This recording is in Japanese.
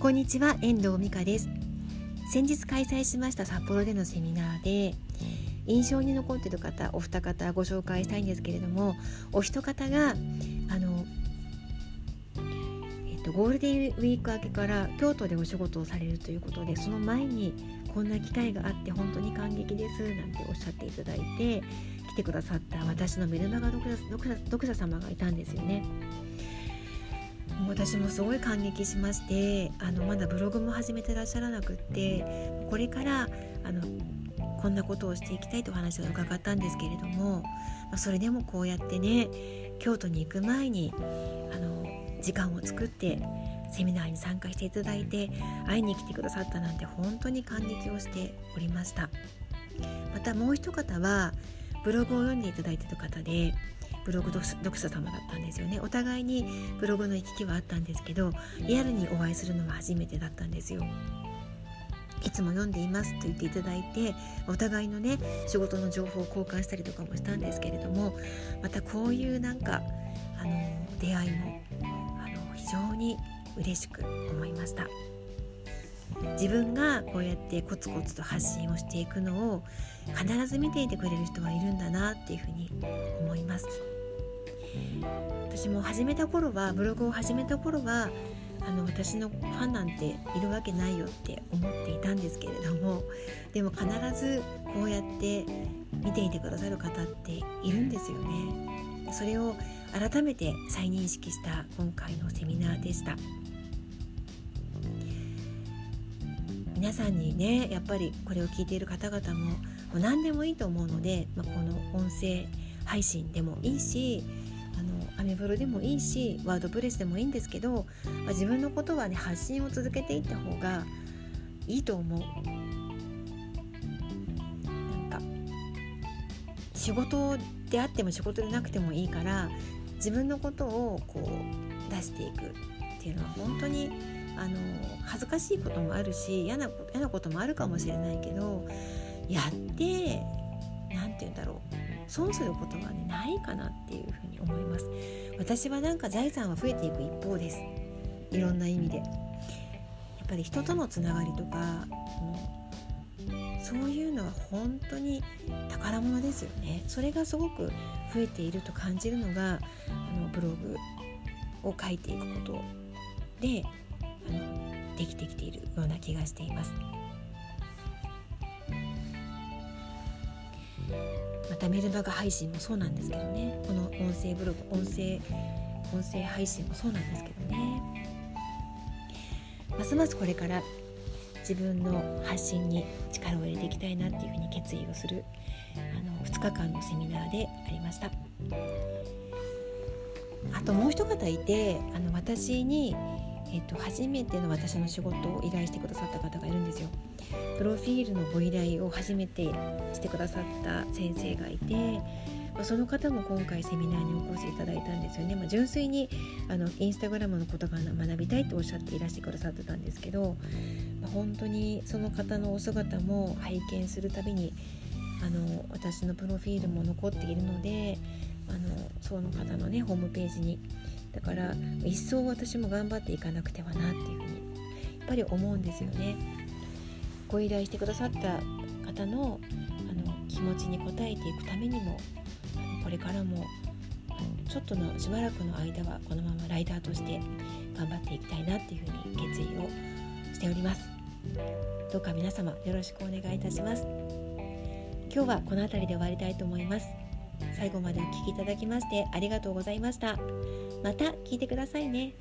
こんにちは遠藤美香です先日開催しました札幌でのセミナーで印象に残っている方お二方ご紹介したいんですけれどもお一方があの、えっと、ゴールデンウィーク明けから京都でお仕事をされるということでその前にこんな機会があって本当に感激ですなんておっしゃっていただいて来てくださった私のメルマガ読者読者様がいたんですよね。私もすごい感激しましてあのまだブログも始めてらっしゃらなくってこれからあのこんなことをしていきたいとお話を伺ったんですけれども、ま、それでもこうやってね京都に行く前にあの時間を作ってセミナーに参加していただいて会いに来てくださったなんて本当に感激をしておりました。またもう一方はブログを読んでいただいている方でブログ読者様だったんですよね。お互いにブログの行き来はあったんですけどリアルにお会いするのは初めてだったんですよ。いつも読んでいますと言っていただいてお互いのね仕事の情報を交換したりとかもしたんですけれどもまたこういうなんかあの出会いもあの非常に嬉しく思いました。自分がこうやってコツコツと発信をしていくのを必ず見ていてくれる人はいるんだなっていうふうに思います。私も始めた頃はブログを始めた頃はあの私のファンなんているわけないよって思っていたんですけれどもでも必ずこうやって見ていてくださる方っているんですよね。それを改めて再認識した今回のセミナーでした。皆さんにねやっぱりこれを聞いている方々ももう何でもいいと思うので、まあ、この音声配信でもいいしあのアメブロでもいいしワードプレスでもいいんですけど、まあ、自分のことはね発信を続けていった方がいいと思う。なんか仕事であっても仕事でなくてもいいから自分のことをこう出していくっていうのは本当にあの恥ずかしいこともあるし嫌な嫌なこともあるかもしれないけどやって何て言うんだろう。損することは、ね、ないかなっていうふうに思います。私はなんか財産は増えていく一方です。いろんな意味で。やっぱり人とのつながりとか、うん、そういうのは本当に宝物ですよね。それがすごく増えていると感じるのがあのブログを書いていくことでできてきているような気がしています。またメルマガ配信もそうなんですけどね。この音声ブログ音声音声配信もそうなんですけどね。ますますこれから自分の発信に力を入れていきたいなっていうふうに決意をするあの2日間のセミナーでありました。あともう一方いてあの私に、えっと、初めての私の仕事を依頼してくださった方がいるんですよ。プロフィールのご依頼を初めてしてくださった先生がいてその方も今回セミナーにお越しいただいたんですよね、まあ、純粋にあのインスタグラムのことが学びたいとおっしゃっていらしてくださってたんですけど、ま、本当にその方のお姿も拝見するたびにあの私のプロフィールも残っているのであのその方のねホームページにだから一層私も頑張っていかなくてはなっていうふうにやっぱり思うんですよね。ご依頼してくださった方のあの気持ちに応えていくためにもこれからもちょっとのしばらくの間はこのままライダーとして頑張っていきたいなっていうふうに決意をしております。どうか皆様よろしくお願いいたします。今日はこの辺りで終わりたいと思います。最後までお聴きいただきましてありがとうございました。また聞いてくださいね。